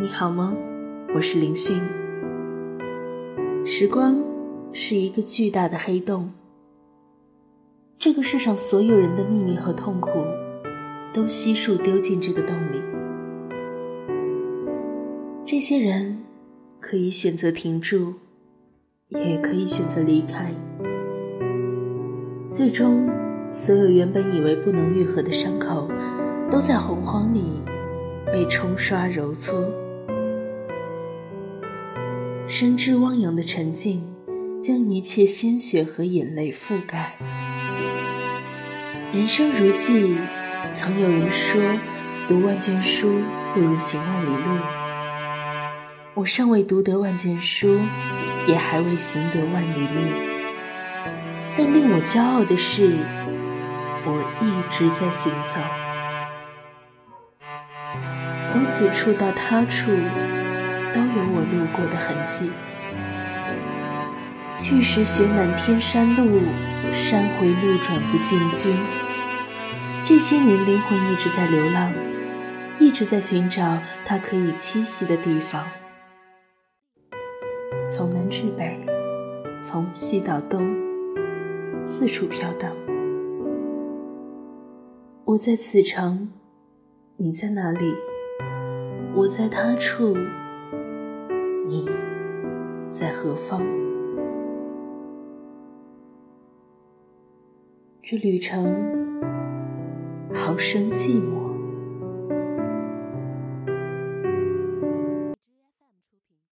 你好吗？我是林讯。时光是一个巨大的黑洞，这个世上所有人的秘密和痛苦，都悉数丢进这个洞里。这些人可以选择停住，也可以选择离开。最终，所有原本以为不能愈合的伤口，都在洪荒里被冲刷揉搓。深知汪洋的沉静，将一切鲜血和眼泪覆盖。人生如寄，曾有人说，读万卷书不如行万里路。我尚未读得万卷书，也还未行得万里路。但令我骄傲的是，我一直在行走，从此处到他处。都有我路过的痕迹。去时雪满天山路，山回路转不见君。这些年，灵魂一直在流浪，一直在寻找它可以栖息的地方。从南至北，从西到东，四处飘荡。我在此城，你在哪里？我在他处。你在何方？这旅程好生寂寞。